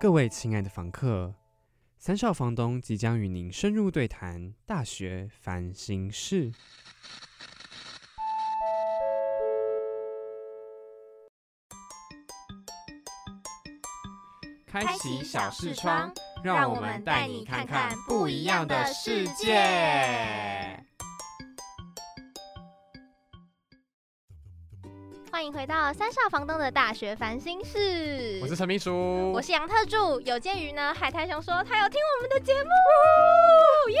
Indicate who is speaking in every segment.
Speaker 1: 各位亲爱的房客，三少房东即将与您深入对谈大学烦心事。开启小视窗，让我们带你看看不一样的世界。
Speaker 2: 欢迎回到三少房东的大学烦心事。
Speaker 1: 我是陈秘书，
Speaker 2: 我是杨特助。有鉴于呢，海苔熊说他有听我们的节目，耶，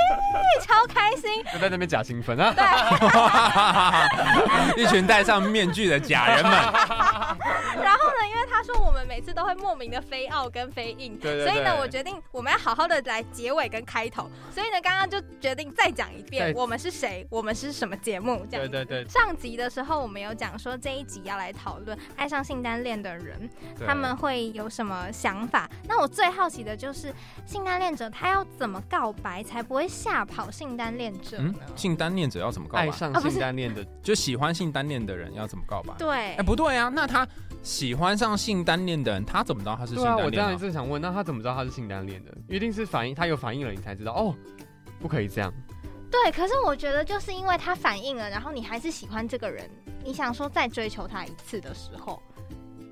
Speaker 2: 超开心。
Speaker 1: 就在那边假兴奋啊！
Speaker 3: 对 一群戴上面具的假人们。
Speaker 2: 因为我们每次都会莫名的飞傲跟飞印，
Speaker 1: 对
Speaker 2: 所以呢，我决定我们要好好的来结尾跟开头。所以呢，刚刚就决定再讲一遍，我们是谁，我们是什么节目这样。
Speaker 1: 对对对。
Speaker 2: 上集的时候我们有讲说这一集。要来讨论爱上性单恋的人，他们会有什么想法？那我最好奇的就是性单恋者他要怎么告白才不会吓跑性单恋者呢？
Speaker 3: 性单恋者要怎么告白？
Speaker 1: 爱上性单恋的，
Speaker 3: 就喜欢性单恋的人要怎么告白？
Speaker 2: 对，
Speaker 3: 哎，不对啊，那他喜欢上性单恋的人，他怎么知道他是性单恋？
Speaker 1: 我这样正想问，那他怎么知道他是性单恋的？一定是反应，他有反应了，你才知道哦，不可以这样。
Speaker 2: 对，可是我觉得就是因为他反应了，然后你还是喜欢这个人，你想说再追求他一次的时候，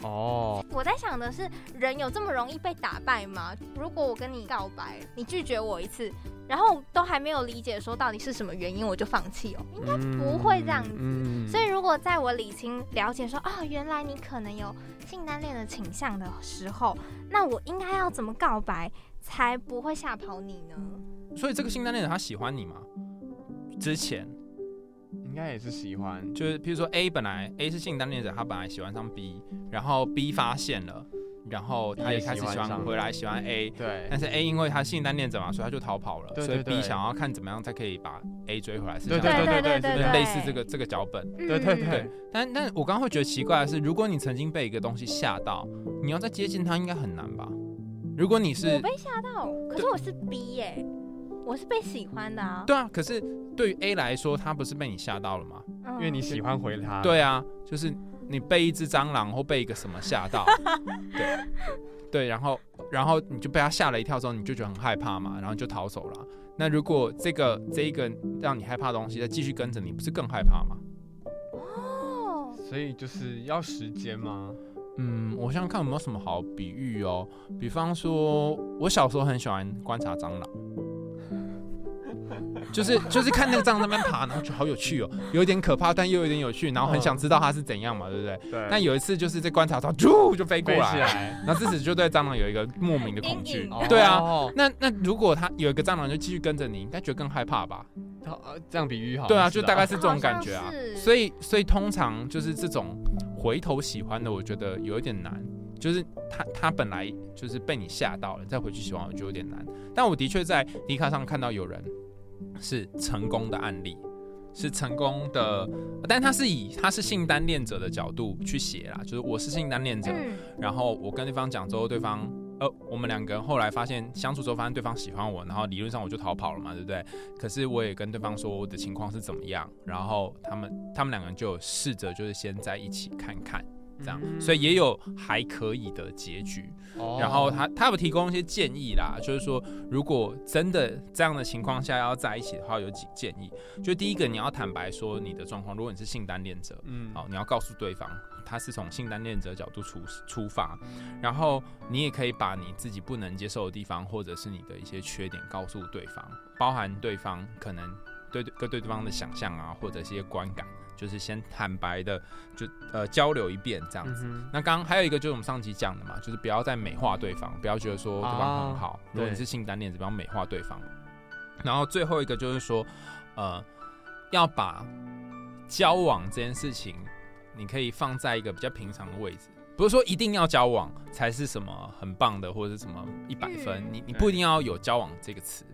Speaker 2: 哦，我在想的是，人有这么容易被打败吗？如果我跟你告白，你拒绝我一次，然后都还没有理解说到底是什么原因，我就放弃哦，应该不会这样子。所以如果在我理清了解说，哦，原来你可能有性单恋的倾向的时候，那我应该要怎么告白才不会吓跑你呢？
Speaker 3: 所以这个性单恋人他喜欢你吗？之前
Speaker 1: 应该也是喜欢，
Speaker 3: 就是譬如说 A 本来 A 是性单恋者，他本来喜欢上 B，然后 B 发现了，然后他也开始喜欢回来喜欢 A，
Speaker 1: 对，
Speaker 3: 但是 A 因为他性单恋者嘛，所以他就逃跑了，所以 B 想要看怎么样才可以把 A 追回来，是
Speaker 1: 对对对对对，
Speaker 3: 类似这个这个脚本，
Speaker 1: 对对。对。
Speaker 3: 但但我刚刚会觉得奇怪的是，如果你曾经被一个东西吓到，你要再接近他应该很难吧？如果你是
Speaker 2: 我被吓到，可是我是 B 耶。我是被喜欢的啊。
Speaker 3: 对啊，可是对于 A 来说，他不是被你吓到了吗？
Speaker 1: 因为你喜欢回他。
Speaker 3: 对啊，就是你被一只蟑螂或被一个什么吓到，对对，然后然后你就被他吓了一跳之后，你就觉得很害怕嘛，然后就逃走了。那如果这个这一个让你害怕的东西再继续跟着你，不是更害怕吗？
Speaker 1: 哦，所以就是要时间吗？
Speaker 3: 嗯，我想想看有没有什么好比喻哦，比方说我小时候很喜欢观察蟑螂。就是就是看那个蟑螂那边爬，然后就好有趣哦，有点可怕，但又有点有趣，然后很想知道它是怎样嘛，对不对？
Speaker 1: 对。
Speaker 3: 但有一次就是在观察它，啾就飞过来，然后自此就对蟑螂有一个莫名的恐惧。对啊。那那如果它有一个蟑螂就继续跟着你，应该觉得更害怕吧？
Speaker 1: 这样比喻好。
Speaker 3: 对啊，就大概是这种感觉啊。所以所以通常就是这种回头喜欢的，我觉得有一点难。就是他他本来就是被你吓到了，再回去喜欢我就有点难。但我的确在迪卡上看到有人。是成功的案例，是成功的，但他是以他是性单恋者的角度去写啦，就是我是性单恋者，然后我跟对方讲之后，对方呃，我们两个人后来发现相处之后发现对方喜欢我，然后理论上我就逃跑了嘛，对不对？可是我也跟对方说我的情况是怎么样，然后他们他们两个人就试着就是先在一起看看。这样，所以也有还可以的结局。然后他他有提供一些建议啦，就是说，如果真的这样的情况下要在一起的话，有几建议。就第一个，你要坦白说你的状况。如果你是性单恋者，嗯，好，你要告诉对方，他是从性单恋者角度出出发。然后你也可以把你自己不能接受的地方，或者是你的一些缺点告诉对方，包含对方可能对跟对方的想象啊，或者一些观感。就是先坦白的，就呃交流一遍这样子。那刚刚还有一个就是我们上集讲的嘛，就是不要再美化对方，不要觉得说对方很好。如果你是性单恋者，不要美化对方。然后最后一个就是说，呃，要把交往这件事情，你可以放在一个比较平常的位置，不是说一定要交往才是什么很棒的，或者是什么一百分。你你不一定要有交往这个词，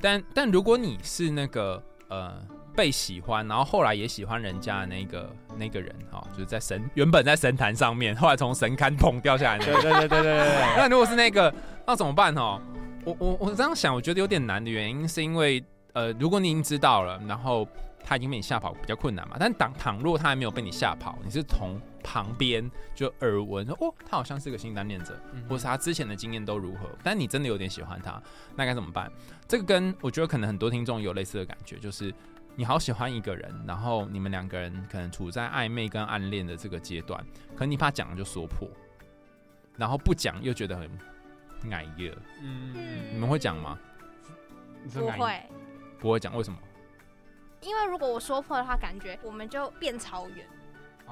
Speaker 3: 但但如果你是那个呃。被喜欢，然后后来也喜欢人家的那个那个人，哈，就是在神原本在神坛上面，后来从神龛砰掉下来。
Speaker 1: 对对对对对。
Speaker 3: 那如果是那个，那怎么办？哦，我我我这样想，我觉得有点难的原因是因为，呃，如果你已经知道了，然后他已经被你吓跑，比较困难嘛。但倘倘若他还没有被你吓跑，你是从旁边就耳闻说哦，他好像是个新单恋者，或是他之前的经验都如何，但你真的有点喜欢他，那该怎么办？这个跟我觉得可能很多听众有类似的感觉，就是你好喜欢一个人，然后你们两个人可能处在暧昧跟暗恋的这个阶段，可能你怕讲了就说破，然后不讲又觉得很矮个，嗯，你们会讲吗？
Speaker 2: 不会，
Speaker 3: 不会讲，为什么？
Speaker 2: 因为如果我说破的话，感觉我们就变超远。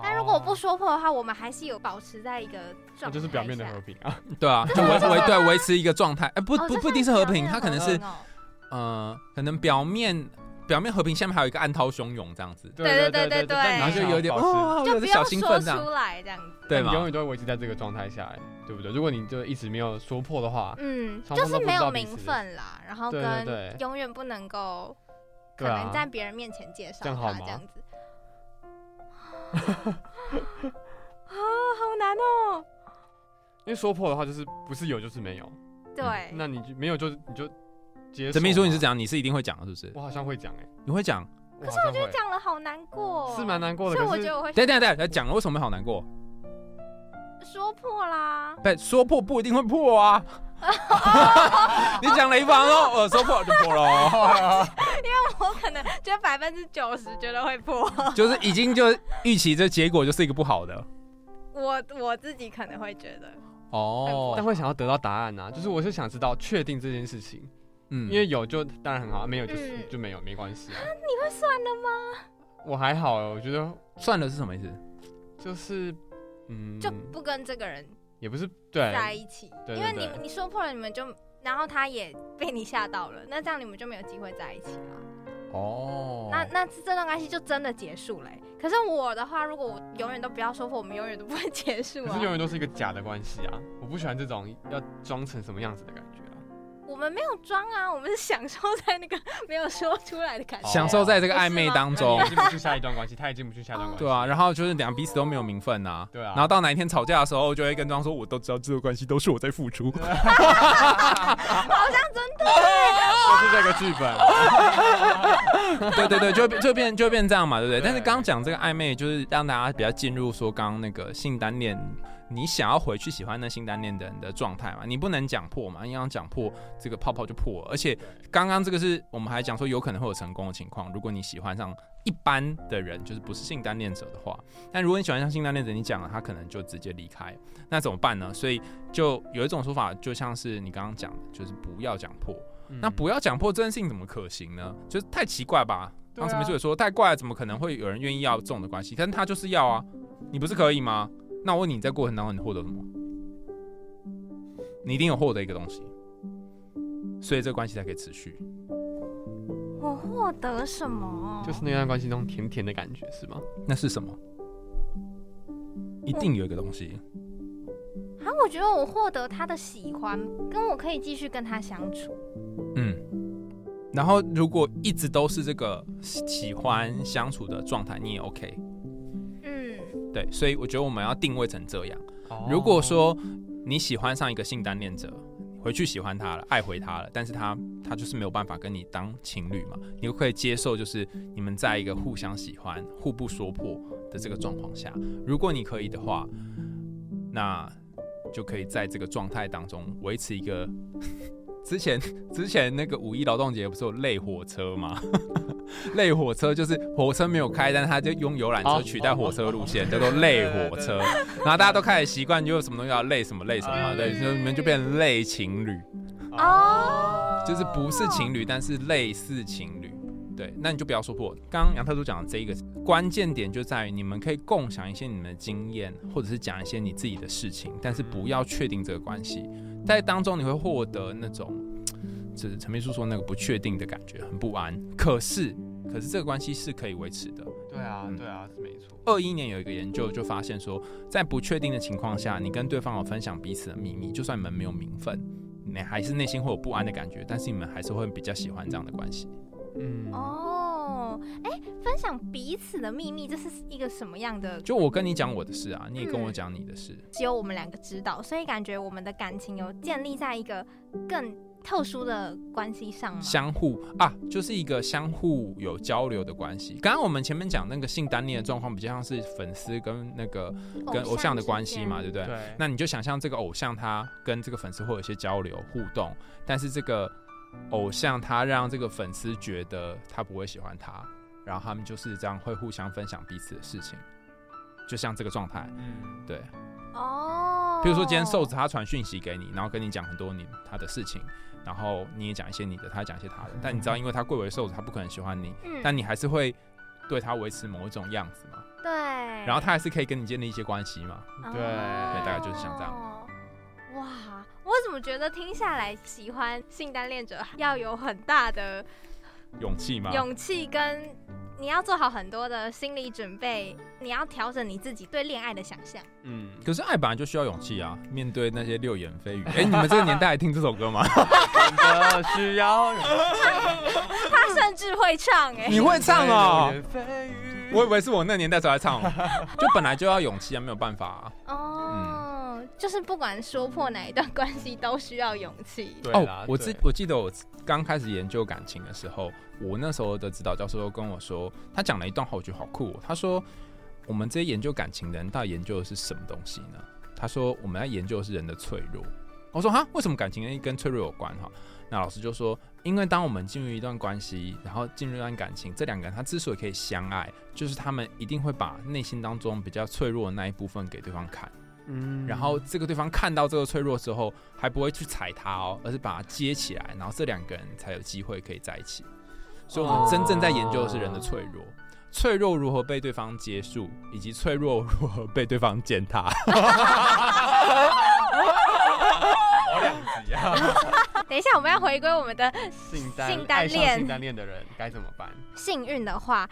Speaker 2: 但如果我不说破的话，我们还是有保持在一个状态，
Speaker 4: 就是表面的和平啊。
Speaker 3: 对啊，就维维对维持一个状态。哎，不不不一定是和平，它可能是呃，可能表面表面和平，下面还有一个暗涛汹涌这样子。
Speaker 2: 对对对对对，然
Speaker 3: 后就有点
Speaker 2: 哦，
Speaker 3: 就
Speaker 2: 不要说出来这样子。
Speaker 3: 对吗？
Speaker 4: 永远都会维持在这个状态下，对不对？如果你就一直没有说破的话，
Speaker 2: 嗯，就是没有名分啦，然后跟永远不能够。可能在别人面前介绍他这样子，啊，好难哦！
Speaker 4: 因为说破的话，就是不是有就是没有。
Speaker 2: 对，
Speaker 4: 那你就没有就你就接。
Speaker 3: 陈秘书，你是讲你是一定会讲的，是不是？
Speaker 4: 我好像会讲哎，
Speaker 3: 你会讲？
Speaker 2: 可是我觉得讲了好难过，
Speaker 4: 是蛮难过的。
Speaker 2: 所以我觉得我会。
Speaker 3: 等等等，讲了为什么会好难过？
Speaker 2: 说破啦！
Speaker 3: 不，说破不一定会破啊。你讲了一半哦，我说破就破了。
Speaker 2: 因为我可能觉得百分之九十觉得会破，
Speaker 3: 就是已经就预期这结果就是一个不好的。
Speaker 2: 我我自己可能会觉得
Speaker 3: 哦，
Speaker 4: 但会想要得到答案呐，就是我是想知道确定这件事情，嗯，因为有就当然很好，没有就是就没有没关系啊。
Speaker 2: 你会算了吗？
Speaker 4: 我还好，我觉得
Speaker 3: 算了是什么意思？
Speaker 4: 就是嗯，
Speaker 2: 就不跟这个人。
Speaker 4: 也不是对
Speaker 2: 在一起，因为你你说破了，你们就然后他也被你吓到了，那这样你们就没有机会在一起了。
Speaker 3: 哦，
Speaker 2: 那那这段关系就真的结束了。可是我的话，如果我永远都不要说破，我们永远都不会结束。
Speaker 4: 可是永远都是一个假的关系啊！我不喜欢这种要装成什么样子的感觉。
Speaker 2: 我们没有装啊，我们是享受在那个 没有说出来的感觉，
Speaker 3: 享受在这个暧昧当中，
Speaker 4: 进不去下一段关系，他也进不去下一段关系。
Speaker 3: 对啊，然后就是两彼此都没有名分
Speaker 4: 呐。对啊，
Speaker 3: 然后到哪一天吵架的时候，就会跟庄说：“我都知道这个关系都是我在付出。”好
Speaker 2: 像真的，
Speaker 4: 就是这个剧
Speaker 3: 本。对对对，就就变就变这样嘛，对不对？但是刚讲这个暧昧，就是让大家比较进入说刚刚那个性单恋。你想要回去喜欢那性单恋的人的状态嘛？你不能讲破嘛，因为讲破这个泡泡就破了。而且刚刚这个是我们还讲说有可能会有成功的情况，如果你喜欢上一般的人，就是不是性单恋者的话。但如果你喜欢上性单恋者，你讲了他可能就直接离开，那怎么办呢？所以就有一种说法，就像是你刚刚讲的，就是不要讲破。那不要讲破这件事情怎么可行呢？就是太奇怪吧？刚才秘书也说太怪，怎么可能会有人愿意要这种的关系？但是他就是要啊，你不是可以吗？那我问你在过程当中你获得什么？你一定有获得一个东西，所以这个关系才可以持续。
Speaker 2: 我获得什么？
Speaker 4: 就是那段关系中甜甜的感觉，是吗？
Speaker 3: 那是什么？一定有一个东西。
Speaker 2: 啊，我觉得我获得他的喜欢，跟我可以继续跟他相处。
Speaker 3: 嗯。然后如果一直都是这个喜欢相处的状态，你也 OK。对，所以我觉得我们要定位成这样。如果说你喜欢上一个性单恋者，回去喜欢他了，爱回他了，但是他他就是没有办法跟你当情侣嘛，你可以接受，就是你们在一个互相喜欢、互不说破的这个状况下，如果你可以的话，那就可以在这个状态当中维持一个。之前 之前那个五一劳动节不是有累火车吗？累火车就是火车没有开，但是他就用游览车取代火车路线，叫做累火车。然后大家都开始习惯，就什么东西要累什么累什么，对，就你们就变成累情侣。哦，就是不是情侣，但是类似情侣。对，那你就不要说破。刚刚杨特叔讲的这一个关键点就在于，你们可以共享一些你们的经验，或者是讲一些你自己的事情，但是不要确定这个关系。在当中你会获得那种，就是陈秘书说那个不确定的感觉，很不安。可是，可是这个关系是可以维持的。
Speaker 4: 对啊，对啊，是没错。
Speaker 3: 二一年有一个研究就发现说，在不确定的情况下，你跟对方有分享彼此的秘密，就算你们没有名分，你还是内心会有不安的感觉，但是你们还是会比较喜欢这样的关系。
Speaker 2: 嗯哦，哎，分享彼此的秘密，这是一个什么样的？
Speaker 3: 就我跟你讲我的事啊，你也跟我讲你的事，
Speaker 2: 只有我们两个知道，所以感觉我们的感情有建立在一个更特殊的关系上吗？
Speaker 3: 相互啊，就是一个相互有交流的关系。刚刚我们前面讲那个性单恋的状况，比较像是粉丝跟那个跟偶像的关系嘛，对不对？
Speaker 4: 对。
Speaker 3: 那你就想象这个偶像他跟这个粉丝会有一些交流互动，但是这个偶像他让这个粉丝觉得他不会喜欢他，然后他们就是这样会互相分享彼此的事情，就像这个状态。嗯，对。哦。比如说今天瘦子他传讯息给你，然后跟你讲很多你他的事情。然后你也讲一些你的，他讲一些他的，但你知道，因为他贵为瘦子，他不可能喜欢你，但你还是会对他维持某一种样子嘛？
Speaker 2: 对。
Speaker 3: 然后他还是可以跟你建立一些关系嘛？
Speaker 4: 对。
Speaker 3: 大概就是像这样。
Speaker 2: 哇，我觉得听下来，喜欢性单恋者要有很大的
Speaker 3: 勇气吗？
Speaker 2: 勇气跟。你要做好很多的心理准备，你要调整你自己对恋爱的想象。
Speaker 3: 嗯，可是爱本来就需要勇气啊，面对那些流言蜚语。哎，你们这个年代还听这首歌吗？
Speaker 4: 真的需要。
Speaker 2: 他甚至会唱，哎，
Speaker 3: 你会唱哦？我以为是我那年代才来唱，就本来就要勇气啊，没有办法啊。
Speaker 2: 哦，就是不管说破哪一段关系，都需要勇气。
Speaker 4: 对
Speaker 3: 哦，我记我记得我刚开始研究感情的时候。我那时候的指导教授跟我说，他讲了一段话，我觉得好酷。他说：“我们这些研究感情的人，到底研究的是什么东西呢？”他说：“我们要研究的是人的脆弱。”我说：“哈，为什么感情跟脆弱有关？”哈，那老师就说：“因为当我们进入一段关系，然后进入一段感情，这两个人他之所以可以相爱，就是他们一定会把内心当中比较脆弱的那一部分给对方看。嗯，然后这个对方看到这个脆弱之后，还不会去踩他哦，而是把它接起来，然后这两个人才有机会可以在一起。”所以，我们真正在研究的是人的脆弱，脆弱如何被对方接受，以及脆弱如何被对方践踏。
Speaker 4: 好两集啊！
Speaker 2: 等一下，我们要回归我们的
Speaker 4: 性单恋，性单恋的人该怎么办？
Speaker 2: 幸运的话，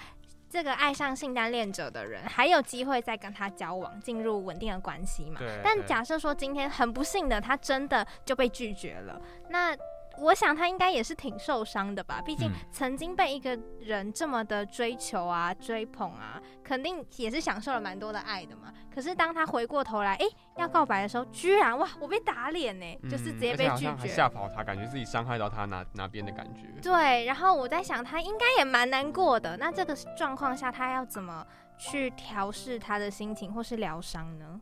Speaker 2: 这个爱上性单恋者的人还有机会再跟他交往，进入稳定的关系嘛？但假设说今天很不幸的，他真的就被拒绝了，那。我想他应该也是挺受伤的吧，毕竟曾经被一个人这么的追求啊、追捧啊，肯定也是享受了蛮多的爱的嘛。可是当他回过头来，哎，要告白的时候，居然哇，我被打脸呢，就是直接被拒绝，
Speaker 4: 吓跑他，感觉自己伤害到他哪哪边的感觉。
Speaker 2: 对，然后我在想，他应该也蛮难过的。那这个状况下，他要怎么去调试他的心情，或是疗伤呢？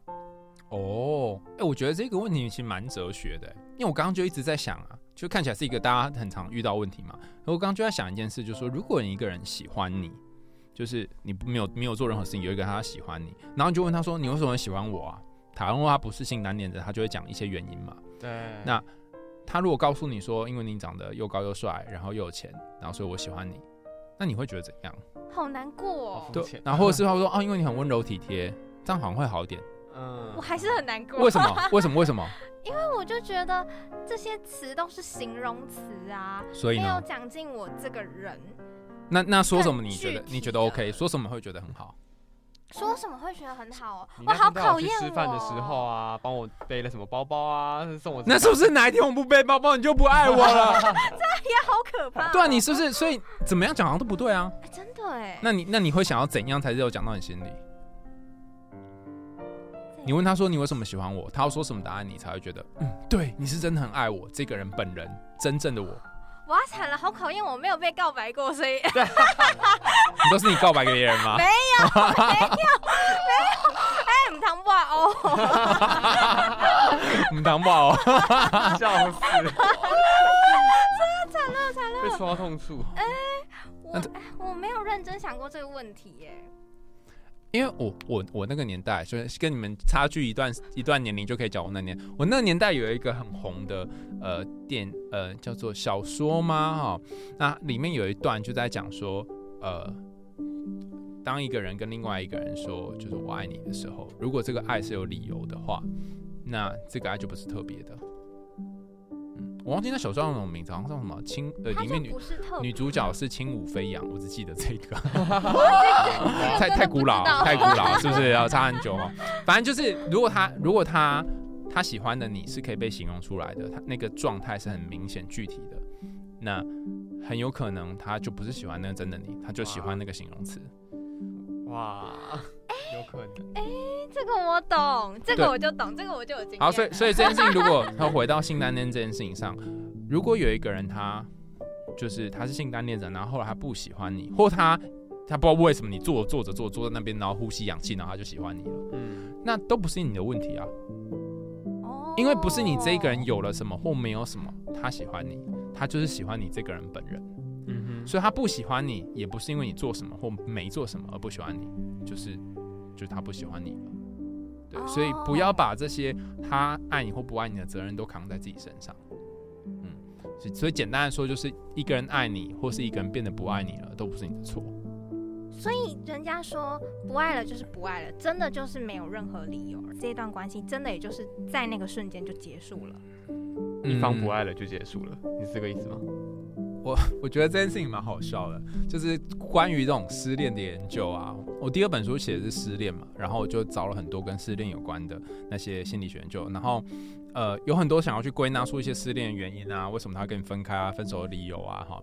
Speaker 3: 哦，哎，我觉得这个问题其实蛮哲学的，因为我刚刚就一直在想啊。就看起来是一个大家很常遇到问题嘛。我刚刚就在想一件事，就是说，如果你一个人喜欢你，就是你没有没有做任何事情，有一个人他喜欢你，然后你就问他说：“你为什么喜欢我啊？”他如果他不是性难念的，他就会讲一些原因嘛。
Speaker 4: 对。
Speaker 3: 那他如果告诉你说：“因为你长得又高又帅，然后又有钱，然后所以我喜欢你。”那你会觉得怎样？
Speaker 2: 好难过。哦。
Speaker 3: 对。然后或者是他说：“哦，因为你很温柔体贴，这样好像会好一点。”
Speaker 2: 嗯。我还是很难过。
Speaker 3: 为什么？为什么？为什么？
Speaker 2: 因为我就觉得这些词都是形容词啊，
Speaker 3: 所以
Speaker 2: 没有讲进我这个人。
Speaker 3: 那那说什么？你觉得你觉得 OK？说什么会觉得很好？
Speaker 2: 说什么会觉得很好？我好考验
Speaker 4: 我。吃饭的时候啊，帮我背了什么包包啊，送我。
Speaker 3: 那是不是哪一天我不背包包，你就不爱我了？这
Speaker 2: 也好可怕。
Speaker 3: 对啊，你是不是？所以怎么样讲好像都不对啊？
Speaker 2: 真的哎。
Speaker 3: 那你那你会想要怎样才是有讲到你心里？你问他说你为什么喜欢我？他要说什么答案你才会觉得嗯，对，你是真的很爱我这个人本人，真正的我。
Speaker 2: 哇，惨了，好考验我，没有被告白过，所以。
Speaker 3: 你都是你告白给别人吗？
Speaker 2: 没有，没有，没有。哎，唔通话哦。
Speaker 3: 唔通话哦。
Speaker 4: 笑死。
Speaker 2: 真的惨了，惨了。
Speaker 4: 被戳痛处。哎，
Speaker 2: 我我没有认真想过这个问题耶。
Speaker 3: 因为我我我那个年代，所以跟你们差距一段一段年龄就可以讲我那年。我那个年代有一个很红的呃电呃叫做小说吗？哈，那里面有一段就在讲说，呃，当一个人跟另外一个人说就是我爱你的时候，如果这个爱是有理由的话，那这个爱就不是特别的。我忘记那小说那种名字，好像叫什么轻呃，里面女女主角是轻舞飞扬，我只记得这个，太 太古老，太古老，是不是要差很久哦？反正就是，如果他如果他他喜欢的你是可以被形容出来的，他那个状态是很明显具体的，那很有可能他就不是喜欢那个真的你，他就喜欢那个形容词。
Speaker 4: 哇，有可能。
Speaker 2: 这个我懂，这个我就懂，这个我就有经验。
Speaker 3: 好，所以所以这件事情，如果他回到性单恋这件事情上，如果有一个人他就是他是性单恋者，然后后来他不喜欢你，或他他不知道为什么你坐坐着坐坐在那边，然后呼吸氧气，然后他就喜欢你了，嗯，那都不是你的问题啊。哦，因为不是你这一个人有了什么或没有什么，他喜欢你，他就是喜欢你这个人本人。嗯哼，所以他不喜欢你，也不是因为你做什么或没做什么而不喜欢你，就是就是他不喜欢你了。对，所以不要把这些他爱你或不爱你的责任都扛在自己身上。嗯，所以简单的说，就是一个人爱你，或是一个人变得不爱你了，都不是你的错。
Speaker 2: 所以人家说不爱了就是不爱了，真的就是没有任何理由，这段关系真的也就是在那个瞬间就结束了。
Speaker 4: 一方不爱了就结束了，你是这个意思吗？
Speaker 3: 我 我觉得这件事情蛮好笑的，就是关于这种失恋的研究啊。我第二本书写的是失恋嘛，然后我就找了很多跟失恋有关的那些心理学研究，然后呃有很多想要去归纳出一些失恋的原因啊，为什么他跟你分开啊，分手的理由啊，哈。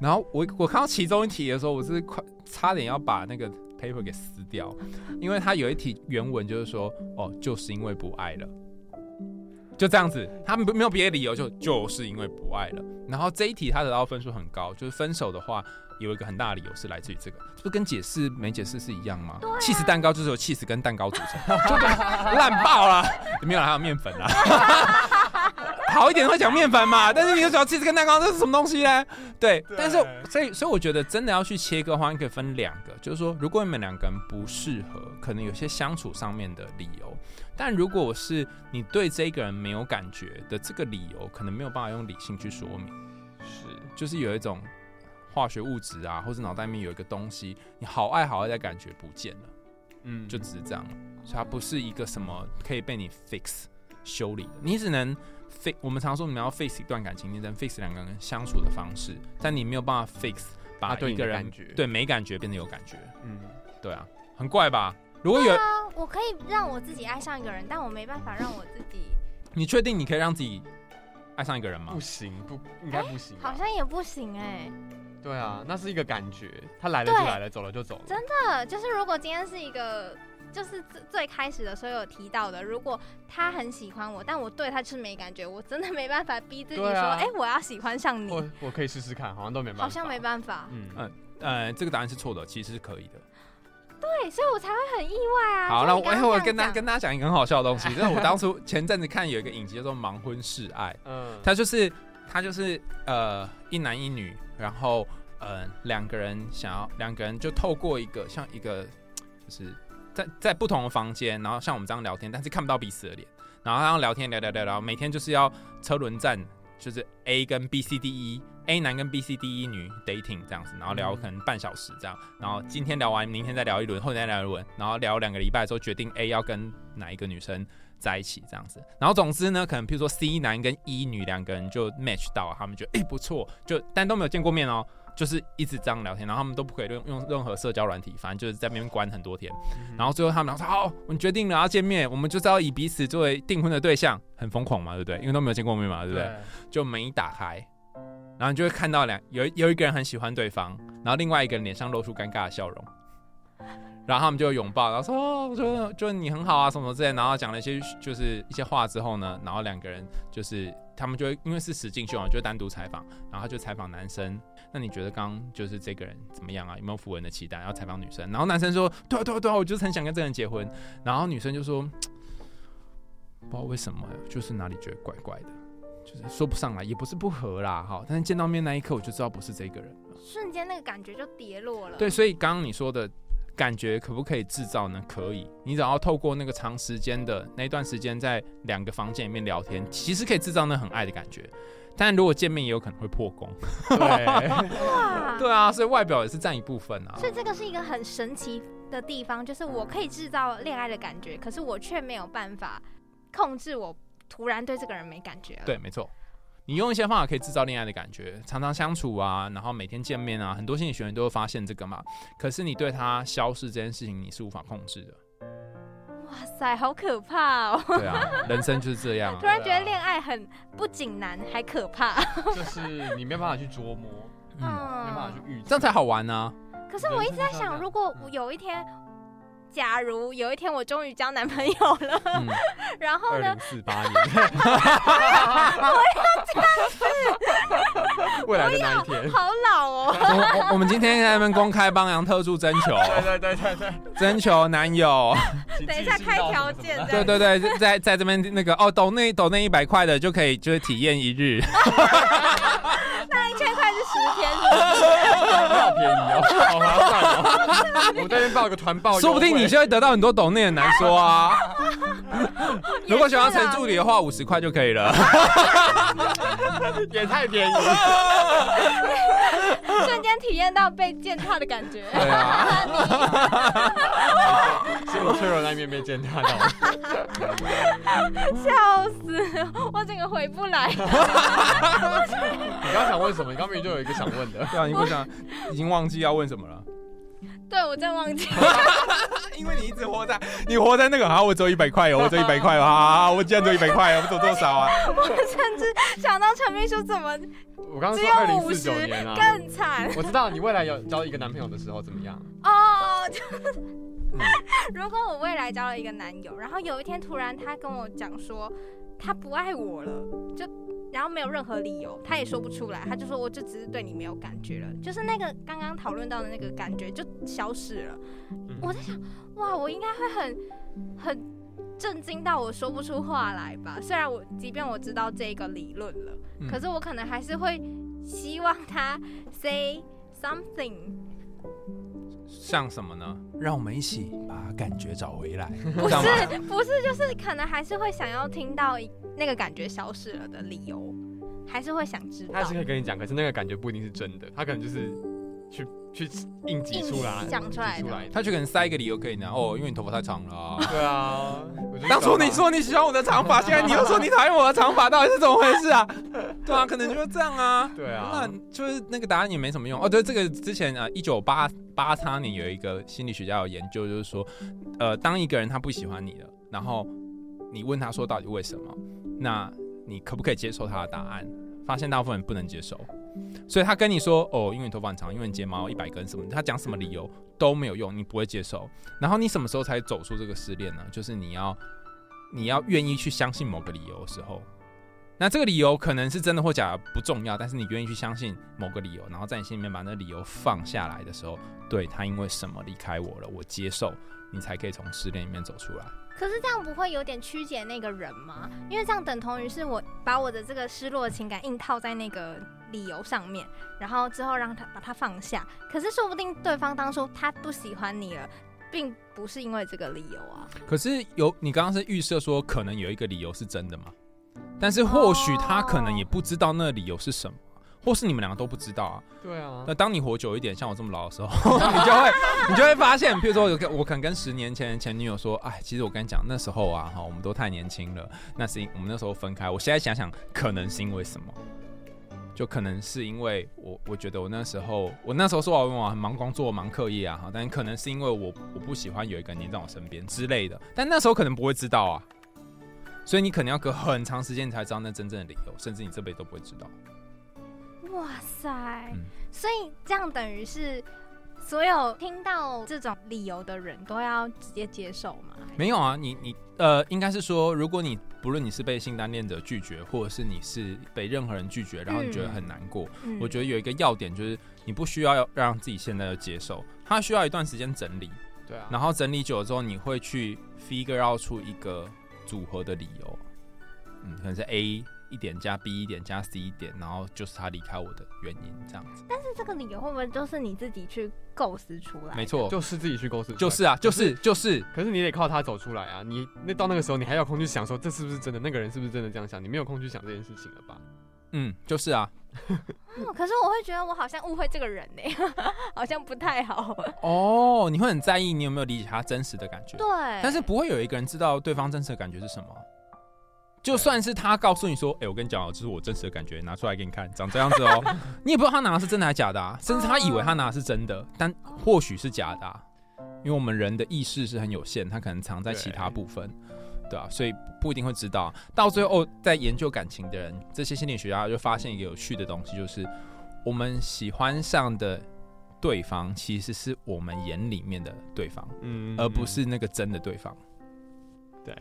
Speaker 3: 然后我我看到其中一题的时候，我是快差点要把那个 paper 给撕掉，因为他有一题原文就是说，哦，就是因为不爱了。就这样子，他们没有别的理由，就就是因为不爱了。然后这一题他得到分数很高，就是分手的话有一个很大的理由是来自于这个，不跟解释没解释是一样吗？气死蛋糕就是由气死跟蛋糕组成，就烂爆了，没有还有面粉啦。好一点会讲面粉嘛，但是你又讲气死跟蛋糕，这是什么东西呢？对，但是所以所以我觉得真的要去切割的话，你可以分两个，就是说如果你们两个人不适合，可能有些相处上面的理由。但如果是你对这个人没有感觉的这个理由，可能没有办法用理性去说明。是，就是有一种化学物质啊，或者脑袋里面有一个东西，你好爱好爱的感觉不见了，嗯，就只是这样。所以它不是一个什么可以被你 fix 修理的，你只能 fix。我们常说你们要 fix 一段感情，你能 fix 两个人相处的方式，但你没有办法 fix 把一个人对没感觉变得有感觉。嗯，对啊，很怪吧？如果有，
Speaker 2: 我可以让我自己爱上一个人，但我没办法让我自己。
Speaker 3: 你确定你可以让自己爱上一个人吗？
Speaker 4: 不行，不应该不行。
Speaker 2: 好像也不行哎。
Speaker 4: 对啊，那是一个感觉，他来了就来了，走了就走了。
Speaker 2: 真的，就是如果今天是一个，就是最最开始的时候有提到的，如果他很喜欢我，但我对他就是没感觉，我真的没办法逼自己说，哎，我要喜欢上你。
Speaker 4: 我我可以试试看，好像都没办法。
Speaker 2: 好像没办法。
Speaker 3: 嗯嗯呃，这个答案是错的，其实是可以的。
Speaker 2: 对，所以我才会很意外啊。
Speaker 3: 好，那我我跟大跟大家讲一个很好笑的东西，就是我当初前阵子看有一个影集叫做《盲婚试爱》，嗯，他就是他就是呃一男一女，然后呃两个人想要两个人就透过一个像一个就是在在不同的房间，然后像我们这样聊天，但是看不到彼此的脸，然后然后聊天聊聊聊聊，每天就是要车轮战，就是 A 跟 B C D E。A 男跟 B、C、D、E 女 dating 这样子，然后聊可能半小时这样，然后今天聊完，明天再聊一轮，后天再聊一轮，然后聊两个礼拜之后决定 A 要跟哪一个女生在一起这样子，然后总之呢，可能比如说 C 男跟 E 女两个人就 match 到，他们觉得哎不错，就但都没有见过面哦，就是一直这样聊天，然后他们都不可以用用任何社交软体，反正就是在那边关很多天，然后最后他们说好，我们决定了要见面，我们就是要以彼此作为订婚的对象，很疯狂嘛，对不对？因为都没有见过面嘛，对不对？就门一打开。然后你就会看到两有有一个人很喜欢对方，然后另外一个人脸上露出尴尬的笑容，然后他们就拥抱，然后说哦，就就你很好啊什么之类，然后讲了一些就是一些话之后呢，然后两个人就是他们就会因为是实境秀嘛，就单独采访，然后就采访男生，那你觉得刚就是这个人怎么样啊？有没有符合你的期待？然后采访女生，然后男生说对啊对啊对啊，我就是很想跟这个人结婚，然后女生就说 不知道为什么，就是哪里觉得怪怪的。就是说不上来，也不是不合啦，哈。但是见到面那一刻，我就知道不是这个人了。
Speaker 2: 瞬间那个感觉就跌落了。
Speaker 3: 对，所以刚刚你说的感觉可不可以制造呢？可以。你只要透过那个长时间的那一段时间，在两个房间里面聊天，其实可以制造那很爱的感觉。但如果见面，也有可能会破功。
Speaker 4: 对，
Speaker 2: 哇，
Speaker 3: 对啊，所以外表也是占一部分啊。
Speaker 2: 所以这个是一个很神奇的地方，就是我可以制造恋爱的感觉，可是我却没有办法控制我。突然对这个人没感觉了。
Speaker 3: 对，没错，你用一些方法可以制造恋爱的感觉，常常相处啊，然后每天见面啊，很多心理学员都会发现这个嘛。可是你对他消失这件事情，你是无法控制的。
Speaker 2: 哇塞，好可怕哦！
Speaker 3: 对啊，人生就是这样。
Speaker 2: 突然觉得恋爱很不仅难，还可怕。
Speaker 4: 就是你没办法去琢磨，嗯，没办法去预，
Speaker 3: 这样才好玩呢。
Speaker 2: 可是我一直在想，如果有一天。假如有一天我终于交男朋友了，然后呢？
Speaker 4: 四八年，
Speaker 2: 我要这样子，
Speaker 4: 未来的那一天，
Speaker 2: 好老哦。
Speaker 3: 我我们今天在那边公开帮杨特助征求，
Speaker 4: 对对对对对，
Speaker 3: 征求男友。
Speaker 2: 等一下开条件，
Speaker 3: 对对对，在在这边那个哦，抖那抖那一百块的就可以，就是体验一日。
Speaker 2: 那一千块是十天，
Speaker 4: 好便宜哦，好划算哦。我这边报个团报，
Speaker 3: 说不定你就会得到很多懂内，很难说啊。如果想要成助理的话，五十块就可以了。
Speaker 4: 也太便宜了，
Speaker 2: 瞬间体验到被践踏的感觉。
Speaker 3: 对啊，
Speaker 4: 是我脆弱那一面被践踏到。
Speaker 2: 笑死，我整个回不来。你
Speaker 4: 刚想问什么？你刚明明就有一个想问的。
Speaker 3: 对啊，你不想 已经忘记要问什么了。
Speaker 2: 对，我真忘记。
Speaker 3: 因为你一直活在你活在那个，好，我只有一百块哦，我只有一百块哦，好，我竟然只有一百块哦，我走多少啊？
Speaker 2: 我甚至想到陈秘书怎么，
Speaker 4: 我刚刚说二零四九年啊，
Speaker 2: 更惨。
Speaker 4: 我知道你未来有交一个男朋友的时候怎么样？
Speaker 2: 哦，如果我未来交了一个男友，然后有一天突然他跟我讲说他不爱我了，就。然后没有任何理由，他也说不出来，他就说我就只是对你没有感觉了，就是那个刚刚讨论到的那个感觉就消失了。我在想，哇，我应该会很很震惊到我说不出话来吧？虽然我即便我知道这个理论了，可是我可能还是会希望他 say something。
Speaker 3: 像什么呢？让我们一起把感觉找回来。
Speaker 2: 不是，不是，就是可能还是会想要听到那个感觉消失了的理由，还是会想知道。
Speaker 4: 他是可以跟你讲，可是那个感觉不一定是真的，他可能就是。去去应急出来，
Speaker 2: 讲出来，
Speaker 3: 他就可能塞一个理由可以呢。哦，因为你头发太长了。
Speaker 4: 对啊，
Speaker 3: 当初你说你喜欢我的长发，现在你又说你讨厌我的长发，到底是怎么回事啊？对啊，可能就是这样啊。
Speaker 4: 对啊，
Speaker 3: 那就是那个答案也没什么用。哦，对，这个之前啊，一九八八八年有一个心理学家有研究，就是说，呃，当一个人他不喜欢你了，然后你问他说到底为什么，那你可不可以接受他的答案？发现大部分人不能接受。所以他跟你说哦，因为你头发很长，因为你睫毛一百根什么，他讲什么理由都没有用，你不会接受。然后你什么时候才走出这个失恋呢？就是你要你要愿意去相信某个理由的时候，那这个理由可能是真的或假的不重要，但是你愿意去相信某个理由，然后在你心里面把那理由放下来的时候，对他因为什么离开我了，我接受，你才可以从失恋里面走出来。
Speaker 2: 可是这样不会有点曲解那个人吗？因为这样等同于是我把我的这个失落的情感硬套在那个理由上面，然后之后让他把他放下。可是说不定对方当初他不喜欢你了，并不是因为这个理由啊。
Speaker 3: 可是有你刚刚是预设说可能有一个理由是真的吗？但是或许他可能也不知道那理由是什么。或是你们两个都不知道啊？
Speaker 4: 对啊。
Speaker 3: 那当你活久一点，像我这么老的时候，你就会 你就会发现，比如说我我可能跟十年前前女友说，哎，其实我跟你讲，那时候啊，哈，我们都太年轻了。那是因我们那时候分开。我现在想想，可能是因为什么？就可能是因为我我觉得我那时候我那时候说我很忙工作忙课业啊，哈，但可能是因为我我不喜欢有一个人在我身边之类的。但那时候可能不会知道啊，所以你可能要隔很长时间才知道那真正的理由，甚至你这辈子都不会知道。
Speaker 2: 哇塞！所以这样等于是所有听到这种理由的人都要直接接受吗？
Speaker 3: 没有啊，你你呃，应该是说，如果你不论你是被性单恋者拒绝，或者是你是被任何人拒绝，然后你觉得很难过，我觉得有一个要点就是，你不需要让自己现在就接受，他需要一段时间整理。
Speaker 4: 对啊。
Speaker 3: 然后整理久了之后，你会去 figure out 出一个组合的理由，嗯，可能是 A。一点加 B 一点加 C 一点，然后就是他离开我的原因，这样子。
Speaker 2: 但是这个理由会不会都是你自己去构思出来？
Speaker 3: 没错，
Speaker 4: 就是自己去构思。
Speaker 3: 就是啊，就是就是。
Speaker 4: 可是你得靠他走出来啊！你那到那个时候，你还有空去想说这是不是真的？那个人是不是真的这样想？你没有空去想这件事情了吧？
Speaker 3: 嗯，就是啊。
Speaker 2: 可是我会觉得我好像误会这个人呢，好像不太好。
Speaker 3: 哦，你会很在意你有没有理解他真实的感觉？
Speaker 2: 对。
Speaker 3: 但是不会有一个人知道对方真实的感觉是什么。就算是他告诉你说：“哎，我跟你讲哦，这是我真实的感觉，拿出来给你看，长这样子哦。”你也不知道他拿的是真的还是假的啊，甚至他以为他拿的是真的，但或许是假的，啊因为我们人的意识是很有限，他可能藏在其他部分，对啊，所以不一定会知道。到最后，在研究感情的人，这些心理学家就发现一个有趣的东西，就是我们喜欢上的对方其实是我们眼里面的对方，嗯，而不是那个真的对方。
Speaker 4: 对，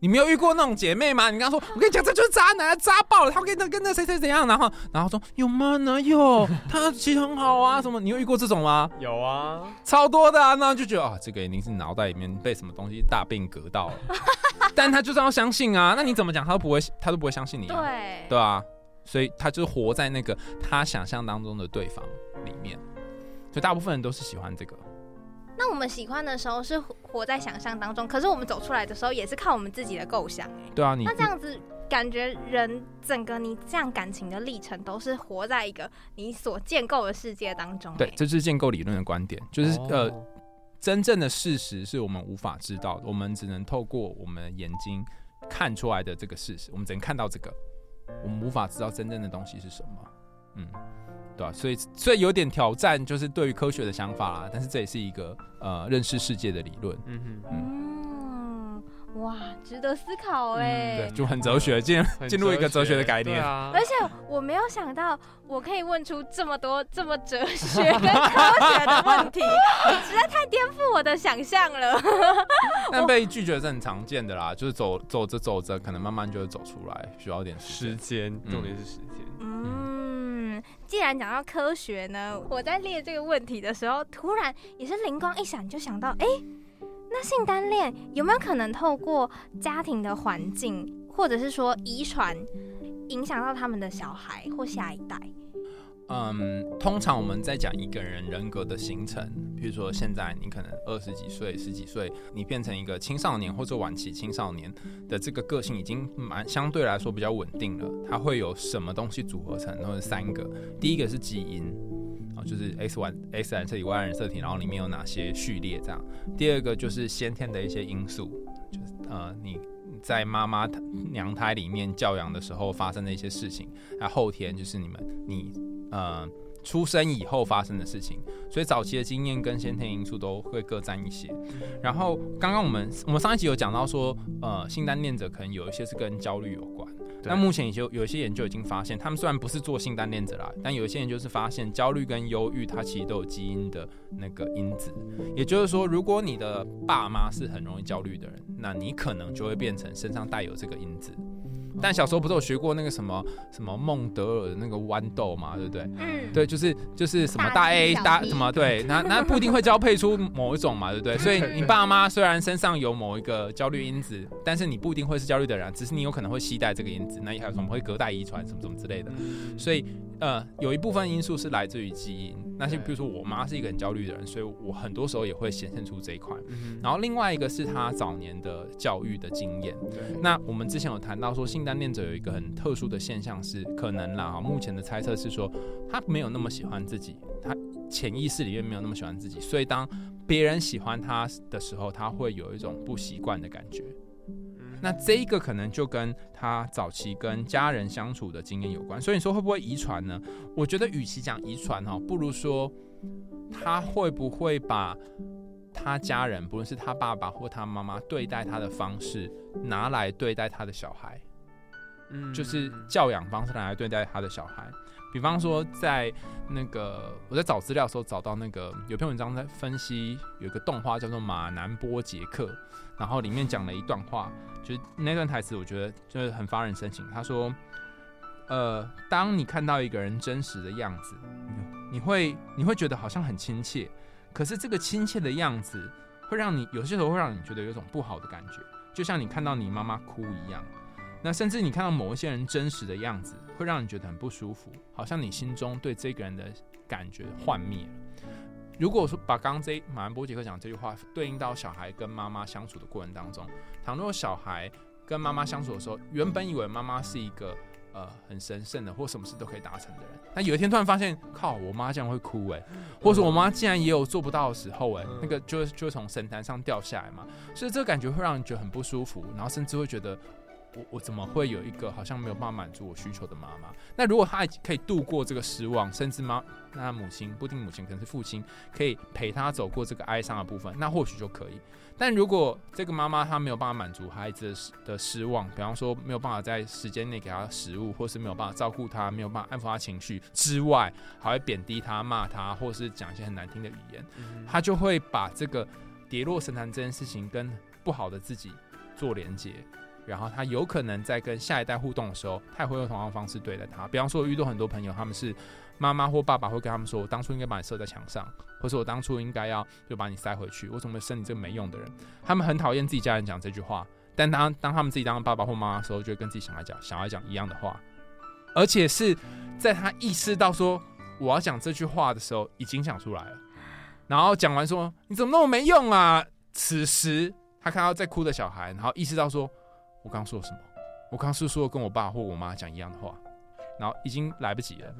Speaker 3: 你没有遇过那种姐妹吗？你刚刚说，我跟你讲，这就是渣男，渣爆了，他跟那跟那谁谁怎样，然后然后说有吗？哪有？他其实很好啊，什么？你有遇过这种吗？
Speaker 4: 有啊，
Speaker 3: 超多的啊，那就觉得啊，这个一定是脑袋里面被什么东西大病隔到了，但他就是要相信啊，那你怎么讲，他都不会，他都不会相信你，
Speaker 2: 对，
Speaker 3: 对啊，所以他就是活在那个他想象当中的对方里面。所以大部分人都是喜欢这个。
Speaker 2: 那我们喜欢的时候是活在想象当中，可是我们走出来的时候也是靠我们自己的构想。哎，
Speaker 3: 对啊，你
Speaker 2: 那这样子感觉人整个你这样感情的历程都是活在一个你所建构的世界当中。
Speaker 3: 对，这是建构理论的观点，就是呃，真正的事实是我们无法知道的，我们只能透过我们眼睛看出来的这个事实，我们只能看到这个，我们无法知道真正的东西是什么。嗯。对吧？所以，所以有点挑战，就是对于科学的想法啦。但是这也是一个呃认识世界的理论。嗯哼，
Speaker 2: 嗯，哇，值得思考哎。
Speaker 3: 对，就很哲学，进进入一个哲学的概念。
Speaker 2: 啊。而且我没有想到，我可以问出这么多这么哲学跟科学的问题，实在太颠覆我的想象了。
Speaker 3: 但被拒绝是很常见的啦，就是走走着走着，可能慢慢就会走出来，需要点
Speaker 4: 时间。重点是时间。嗯。
Speaker 2: 既然讲到科学呢，我在列这个问题的时候，突然也是灵光一闪，就想到，哎，那性单恋有没有可能透过家庭的环境，或者是说遗传，影响到他们的小孩或下一代？
Speaker 3: 嗯，通常我们在讲一个人人格的形成，比如说现在你可能二十几岁、十几岁，你变成一个青少年或者晚期青少年的这个个性已经蛮相对来说比较稳定了。它会有什么东西组合成？都是三个，第一个是基因啊，就是 X Y X 染色体、Y 染色体，然后里面有哪些序列这样。第二个就是先天的一些因素，就是呃你在妈妈娘胎里面教养的时候发生的一些事情，那后天就是你们你。呃，出生以后发生的事情，所以早期的经验跟先天因素都会各占一些。然后刚刚我们我们上一集有讲到说，呃，性单恋者可能有一些是跟焦虑有关。那目前也就有一些研究已经发现，他们虽然不是做性单恋者啦，但有一些研究是发现焦虑跟忧郁它其实都有基因的那个因子。也就是说，如果你的爸妈是很容易焦虑的人，那你可能就会变成身上带有这个因子。但小时候不是有学过那个什么什么孟德尔的那个豌豆嘛，对不对？嗯，对，就是就是什么大 A 大什么对，那那不一定会交配出某一种嘛，对不对？所以你爸妈虽然身上有某一个焦虑因子，但是你不一定会是焦虑的人，只是你有可能会携带这个因子，那还有什么会隔代遗传什么什么之类的，所以。呃，有一部分因素是来自于基因，那些比如说我妈是一个很焦虑的人，所以我很多时候也会显现出这一块。然后另外一个是她早年的教育的经验。那我们之前有谈到说，性单恋者有一个很特殊的现象是，可能啦，目前的猜测是说，他没有那么喜欢自己，他潜意识里面没有那么喜欢自己，所以当别人喜欢他的时候，他会有一种不习惯的感觉。那这一个可能就跟他早期跟家人相处的经验有关，所以你说会不会遗传呢？我觉得与其讲遗传哈，不如说他会不会把他家人，不论是他爸爸或他妈妈对待他的方式拿来对待他的小孩，嗯，就是教养方式来对待他的小孩。比方说，在那个我在找资料的时候找到那个有篇文章在分析，有一个动画叫做《马南波杰克》，然后里面讲了一段话。就那段台词，我觉得就是很发人深省。他说：“呃，当你看到一个人真实的样子，你会你会觉得好像很亲切，可是这个亲切的样子会让你有些时候会让你觉得有种不好的感觉，就像你看到你妈妈哭一样。那甚至你看到某一些人真实的样子，会让你觉得很不舒服，好像你心中对这个人的感觉幻灭了。”如果说把刚刚这马兰波杰克讲这句话对应到小孩跟妈妈相处的过程当中，倘若小孩跟妈妈相处的时候，原本以为妈妈是一个呃很神圣的或什么事都可以达成的人，那有一天突然发现，靠，我妈竟然会哭哎，或者我妈竟然也有做不到的时候哎，那个就就从神坛上掉下来嘛，所以这个感觉会让人觉得很不舒服，然后甚至会觉得我我怎么会有一个好像没有办法满足我需求的妈妈？那如果他可以度过这个失望，甚至妈那母亲不一定母亲可能是父亲，可以陪他走过这个哀伤的部分，那或许就可以。但如果这个妈妈她没有办法满足孩子的的失望，比方说没有办法在时间内给他食物，或是没有办法照顾他，没有办法安抚他情绪之外，还会贬低他、骂他，或是讲一些很难听的语言，他就会把这个跌落神坛这件事情跟不好的自己做连接。然后他有可能在跟下一代互动的时候，他也会用同样的方式对待他。比方说，遇到很多朋友，他们是妈妈或爸爸会跟他们说：“我当初应该把你射在墙上，或者我当初应该要就把你塞回去。我怎么生你这个没用的人？”他们很讨厌自己家人讲这句话，但当当他们自己当爸爸或妈妈的时候，就会跟自己小孩讲，小孩讲一样的话，而且是在他意识到说我要讲这句话的时候，已经讲出来了。然后讲完说：“你怎么那么没用啊？”此时他看到在哭的小孩，然后意识到说。我刚说什么？我刚是说跟我爸或我妈讲一样的话，然后已经来不及了。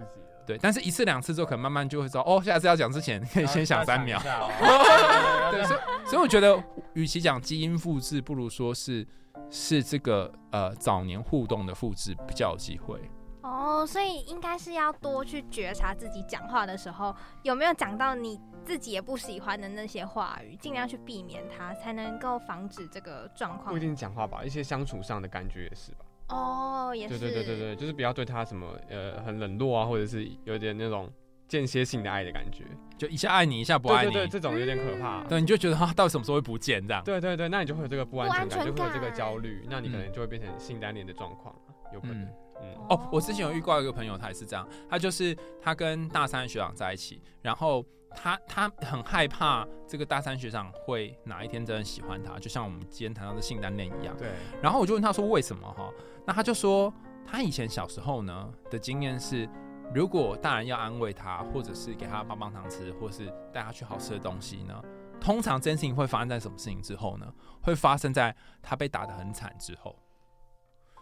Speaker 3: 对，但是一次两次之后，可能慢慢就会知道，哦，下次要讲之前 可以先想三秒。对，所以所以我觉得，与其讲基因复制，不如说是是这个呃早年互动的复制比较有机会。
Speaker 2: 哦，所以应该是要多去觉察自己讲话的时候有没有讲到你自己也不喜欢的那些话语，尽量去避免它，才能够防止这个状况。
Speaker 4: 不一定讲话吧，一些相处上的感觉也是吧。
Speaker 2: 哦，也是。
Speaker 4: 对对对对对，就是不要对他什么呃很冷落啊，或者是有点那种间歇性的爱的感觉，
Speaker 3: 就一下爱你，一下不爱你，
Speaker 4: 对对，这种有点可怕。
Speaker 3: 对，你就觉得他到底什么时候会不见这样？
Speaker 4: 对对对，那你就会有这个不安全感，就会有这个焦虑，那你可能就会变成性单恋的状况有可能。
Speaker 3: 嗯哦，我之前有遇过一个朋友，他也是这样，他就是他跟大三学长在一起，然后他他很害怕这个大三学长会哪一天真的喜欢他，就像我们今天谈到的性单恋一样。
Speaker 4: 对。
Speaker 3: 然后我就问他说为什么哈？那他就说他以前小时候呢的经验是，如果大人要安慰他，或者是给他棒棒糖吃，或是带他去好吃的东西呢，通常这件事情会发生在什么事情之后呢？会发生在他被打得很惨之后。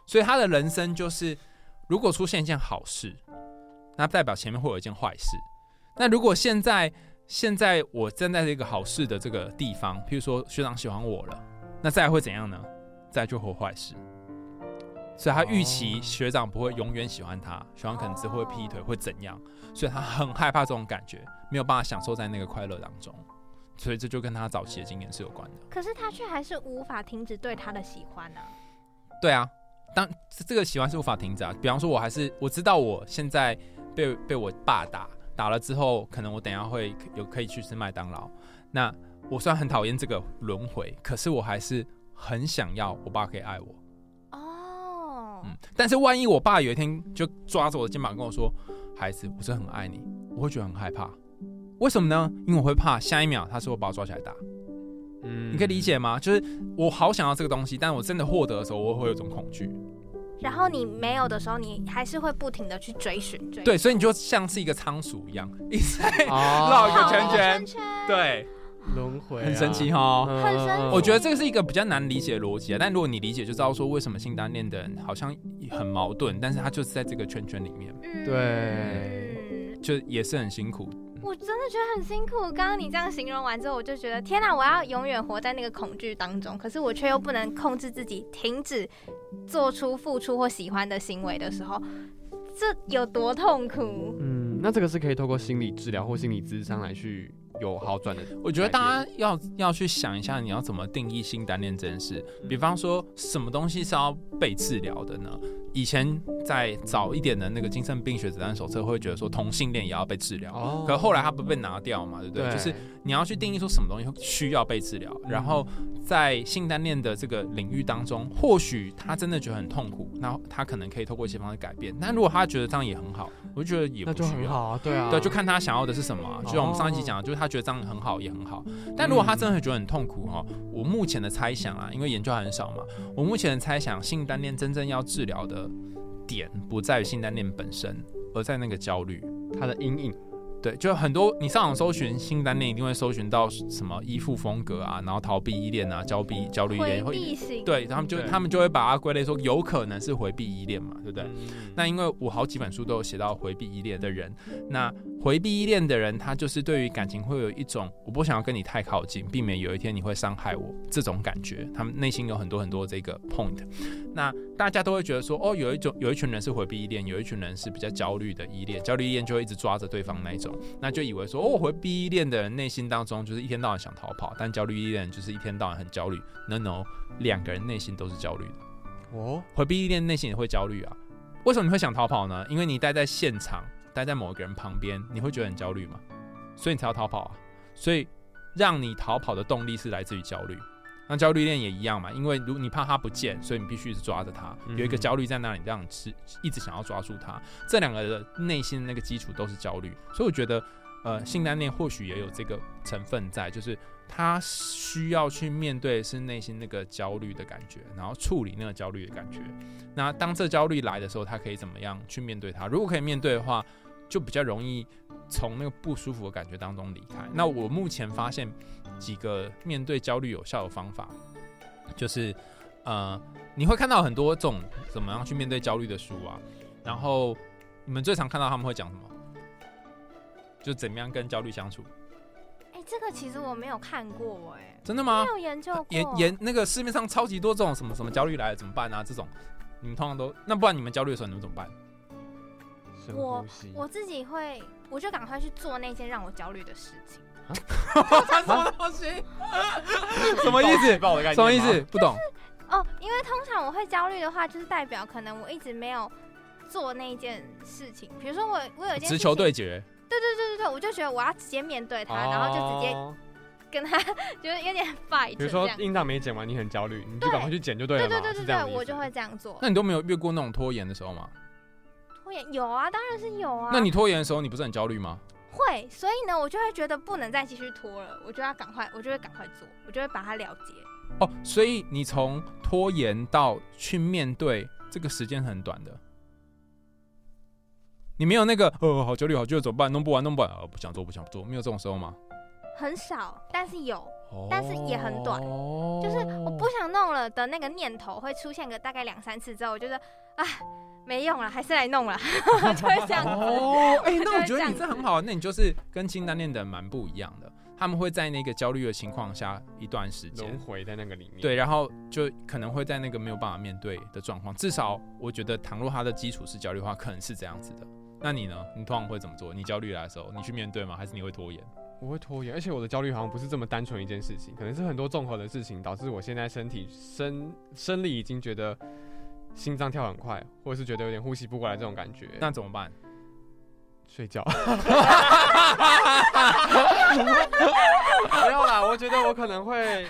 Speaker 3: 所以他的人生就是，如果出现一件好事，那代表前面会有一件坏事。那如果现在现在我站在这个好事的这个地方，譬如说学长喜欢我了，那再会怎样呢？再就会坏事。所以他预期学长不会永远喜欢他，学长可能只会劈腿，会怎样？所以他很害怕这种感觉，没有办法享受在那个快乐当中。所以这就跟他早期的经验是有关的。
Speaker 2: 可是他却还是无法停止对他的喜欢呢？
Speaker 3: 对啊。当这个喜欢是无法停止啊！比方说，我还是我知道我现在被被我爸打打了之后，可能我等下会有可以去吃麦当劳。那我虽然很讨厌这个轮回，可是我还是很想要我爸可以爱我。哦，嗯，但是万一我爸有一天就抓着我的肩膀跟我说：“孩子，我真的很爱你。”我会觉得很害怕。为什么呢？因为我会怕下一秒他是会把我抓起来打。嗯，你可以理解吗？就是我好想要这个东西，但我真的获得的时候，我会有种恐惧。
Speaker 2: 然后你没有的时候，你还是会不停的去追寻。
Speaker 3: 对，所以你就像是一个仓鼠一样，一直在 绕一个圈圈。对，
Speaker 4: 轮回，
Speaker 3: 很神奇哈。
Speaker 2: 很神奇。
Speaker 3: 我觉得这个是一个比较难理解的逻辑啊。但如果你理解，就知道说为什么性单恋的人好像很矛盾，但是他就是在这个圈圈里面。
Speaker 4: 对，
Speaker 3: 就也是很辛苦。
Speaker 2: 我真的觉得很辛苦。刚刚你这样形容完之后，我就觉得天哪，我要永远活在那个恐惧当中。可是我却又不能控制自己，停止做出付出或喜欢的行为的时候，这有多痛苦？
Speaker 4: 嗯，那这个是可以透过心理治疗或心理咨商来去有好转的。
Speaker 3: 我觉得大家要要去想一下，你要怎么定义性单恋这件事。比方说，什么东西是要被治疗的呢？以前在早一点的那个精神病学诊断手册会觉得说同性恋也要被治疗，可后来它不被拿掉嘛，对不对？就是你要去定义说什么东西需要被治疗，然后在性单恋的这个领域当中，或许他真的觉得很痛苦，那他可能可以透过一些方式改变。但如果他觉得这样也很好，我就觉得也不需
Speaker 4: 要啊，对啊，
Speaker 3: 对，就看他想要的是什么。就像我们上一集讲的，就是他觉得这样很好也很好。但如果他真的觉得很痛苦哈，我目前的猜想啊，因为研究很少嘛，我目前的猜想，性单恋真正要治疗的。点不在于性单恋本身，而在那个焦虑，
Speaker 4: 它的阴影。
Speaker 3: 对，就很多你上网搜寻新单恋，一定会搜寻到什么依附风格啊，然后逃避依恋啊，焦避焦虑依恋，
Speaker 2: 会
Speaker 3: 对，他们就他们就会把它归类说有可能是回避依恋嘛，对不对？那因为我好几本书都有写到回避依恋的人，那回避依恋的人，他就是对于感情会有一种我不想要跟你太靠近，避免有一天你会伤害我这种感觉。他们内心有很多很多这个 point。那大家都会觉得说，哦，有一种有一群人是回避依恋，有一群人是比较焦虑的依恋，焦虑依恋就会一直抓着对方那一种，那就以为说，哦，回避依恋的人内心当中就是一天到晚想逃跑，但焦虑依恋就是一天到晚很焦虑。No No，两个人内心都是焦虑的。哦，回避依恋内心也会焦虑啊？为什么你会想逃跑呢？因为你待在现场。待在某一个人旁边，你会觉得很焦虑嘛？所以你才要逃跑啊！所以让你逃跑的动力是来自于焦虑。那焦虑链也一样嘛，因为如你怕他不见，所以你必须是抓着他，有一个焦虑在那里，让你是一直想要抓住他。这两个的内心那个基础都是焦虑，所以我觉得，呃，性单恋或许也有这个成分在，就是他需要去面对是内心那个焦虑的感觉，然后处理那个焦虑的感觉。那当这焦虑来的时候，他可以怎么样去面对它？如果可以面对的话。就比较容易从那个不舒服的感觉当中离开。那我目前发现几个面对焦虑有效的方法，就是呃，你会看到很多种怎么样去面对焦虑的书啊。然后你们最常看到他们会讲什么？就怎么样跟焦虑相处？
Speaker 2: 哎，这个其实我没有看过哎，
Speaker 3: 真的吗？
Speaker 2: 没有研究过。
Speaker 3: 研研那个市面上超级多这种什么什么焦虑来了怎么办啊？这种你们通常都那不然你们焦虑的时候你们怎么办？
Speaker 2: 我我自己会，我就赶快去做那件让我焦虑的事情。
Speaker 3: 什么东西？什么意思？什么意思？不懂。
Speaker 2: 哦，因为通常我会焦虑的话，就是代表可能我一直没有做那一件事情。比如说我我有一件
Speaker 3: 直球对决。
Speaker 2: 对对对对对，我就觉得我要直接面对他，然后就直接跟他 就是有点 fight。
Speaker 4: 比如说硬档没剪完，你很焦虑，你就赶快去剪就对了。
Speaker 2: 对对对对对，我就会这样做。
Speaker 3: 那你都没有越过那种拖延的时候吗？
Speaker 2: 拖延有啊，当然是有啊。
Speaker 3: 那你拖延的时候，你不是很焦虑吗？
Speaker 2: 会，所以呢，我就会觉得不能再继续拖了，我就要赶快，我就会赶快做，我就会把它了结。
Speaker 3: 哦，所以你从拖延到去面对，这个时间很短的。你没有那个，呃，好焦虑，好焦虑，怎么办？弄不完，弄不完，呃，不想做，不想做，没有这种时候吗？
Speaker 2: 很少，但是有，但是也很短，就是我不想弄了的那个念头会出现个大概两三次之后，我觉得，啊。没用了，还是来弄了，就会这样哦。
Speaker 3: 哎，那我觉得你这很好，那你就是跟清单恋的蛮不一样的。他们会在那个焦虑的情况下一段时间
Speaker 4: 轮回在那个里面，
Speaker 3: 对，然后就可能会在那个没有办法面对的状况。至少我觉得，倘若他的基础是焦虑的话，可能是这样子的。那你呢？你通常会怎么做？你焦虑来的时候，你去面对吗？还是你会拖延？
Speaker 4: 我会拖延，而且我的焦虑好像不是这么单纯一件事情，可能是很多综合的事情导致我现在身体生生理已经觉得。心脏跳很快，或者是觉得有点呼吸不过来这种感觉，
Speaker 3: 那怎么办？
Speaker 4: 睡觉。没有啦，我觉得我可能会，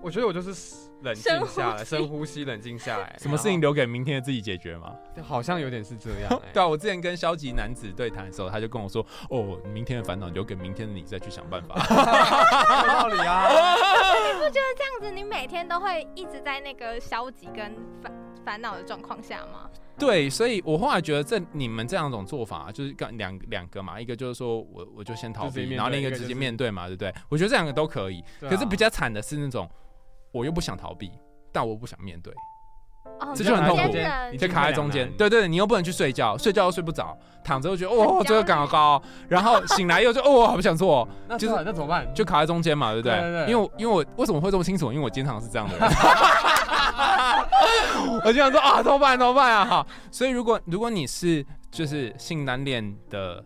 Speaker 4: 我觉得我就是冷静下来，深呼吸，冷静下来。
Speaker 3: 什么事情留给明天的自己解决吗？
Speaker 4: 好像有点是这样。
Speaker 3: 对啊，我之前跟消极男子对谈的时候，他就跟我说：“哦，明天的烦恼留给明天的你再去想办法。”
Speaker 4: 有道理啊。
Speaker 2: 你不觉得这样子，你每天都会一直在那个消极跟烦？烦恼的状况下吗？
Speaker 3: 对，所以我后来觉得这你们这样一种做法，就是刚两两个嘛，一个就是说我我就先逃避，然后另一个直接面对嘛，对不对？我觉得这两个都可以。可是比较惨的是那种我又不想逃避，但我不想面对，这就很痛苦，你就卡在中间。对对，你又不能去睡觉，睡觉又睡不着，躺着又觉得哦这个感好高，然后醒来又就哦好不想做，
Speaker 4: 就是那怎么办？
Speaker 3: 就卡在中间嘛，对不对？因为因为我为什么会这么清楚？因为我经常是这样的人。我就想说啊，怎么办？怎么办啊？哈，所以如果如果你是就是性单恋的，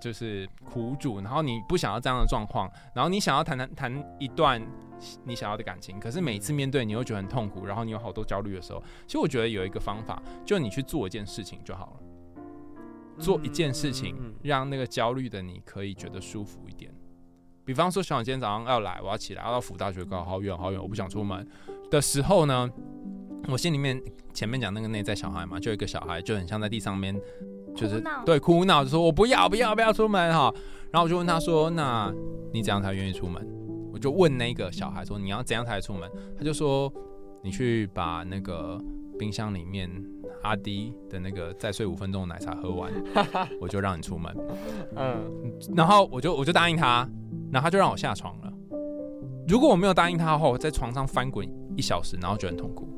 Speaker 3: 就是苦主，然后你不想要这样的状况，然后你想要谈谈谈一段你想要的感情，可是每次面对你又觉得很痛苦，然后你有好多焦虑的时候，其实我觉得有一个方法，就你去做一件事情就好了，做一件事情，让那个焦虑的你可以觉得舒服一点。比方说，小王今天早上要来，我要起来，要到辅大学高，好远好远，我不想出门的时候呢？我心里面前面讲那个内在小孩嘛，就一个小孩就很像在地上面，就是对哭闹，就说我不要不要不要出门哈。然后我就问他说：“那你怎样才愿意出门？”我就问那个小孩说：“你要怎样才出门？”他就说：“你去把那个冰箱里面阿迪的那个再睡五分钟的奶茶喝完，我就让你出门。”嗯，然后我就我就答应他，然后他就让我下床了。如果我没有答应他的话，我在床上翻滚一小时，然后就很痛苦。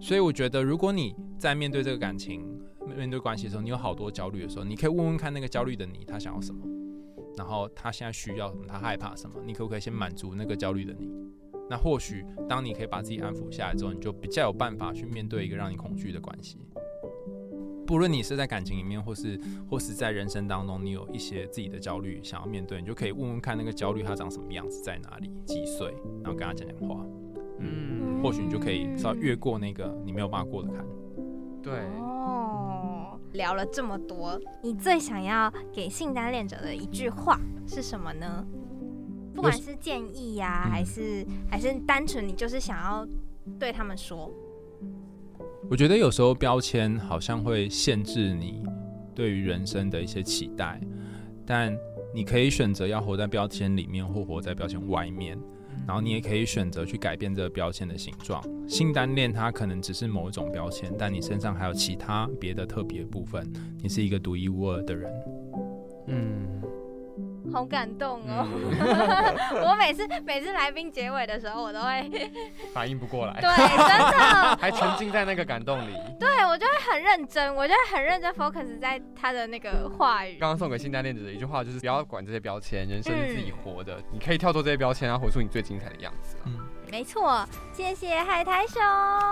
Speaker 3: 所以我觉得，如果你在面对这个感情，面对关系的时候，你有好多焦虑的时候，你可以问问看那个焦虑的你，他想要什么，然后他现在需要什么，他害怕什么，你可不可以先满足那个焦虑的你？那或许当你可以把自己安抚下来之后，你就比较有办法去面对一个让你恐惧的关系。不论你是在感情里面，或是或是在人生当中，你有一些自己的焦虑想要面对，你就可以问问看那个焦虑它长什么样子，在哪里，几岁，然后跟他讲讲话。嗯，或许你就可以稍微越过那个你没有办法过的坎。
Speaker 4: 对
Speaker 2: 哦，聊了这么多，你最想要给性单恋者的一句话是什么呢？不管是建议呀，还是还是单纯你就是想要对他们说。
Speaker 3: 我觉得有时候标签好像会限制你对于人生的一些期待，但你可以选择要活在标签里面，或活在标签外面。然后你也可以选择去改变这个标签的形状。性单恋它可能只是某一种标签，但你身上还有其他别的特别部分，你是一个独一无二的人。
Speaker 2: 嗯。好感动哦！我每次每次来宾结尾的时候，我都会
Speaker 4: 反应不过来。
Speaker 2: 对，真的
Speaker 4: 还沉浸在那个感动里。
Speaker 2: 对，我就会很认真，我就会很认真 focus 在他的那个话语。
Speaker 4: 刚刚送给新单恋子的一句话就是：不要管这些标签，人生是自己活的，你可以跳脱这些标签，然后活出你最精彩的样子。嗯。
Speaker 2: 没错，谢谢海苔熊，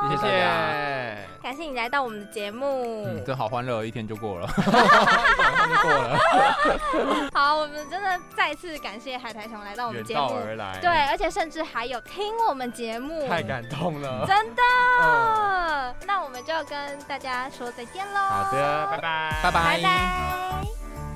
Speaker 3: 谢谢大
Speaker 4: 家，
Speaker 2: 感谢你来到我们的节目，
Speaker 3: 嗯，这好欢乐，一天就过了，
Speaker 4: 就过了。
Speaker 2: 好，我们真的再次感谢海苔熊来到我们节目，
Speaker 4: 而来，
Speaker 2: 对，而且甚至还有听我们节目，
Speaker 4: 太感动了，
Speaker 2: 真的。那我们就跟大家说再见喽，
Speaker 4: 好的，拜拜，
Speaker 3: 拜拜，
Speaker 2: 拜拜。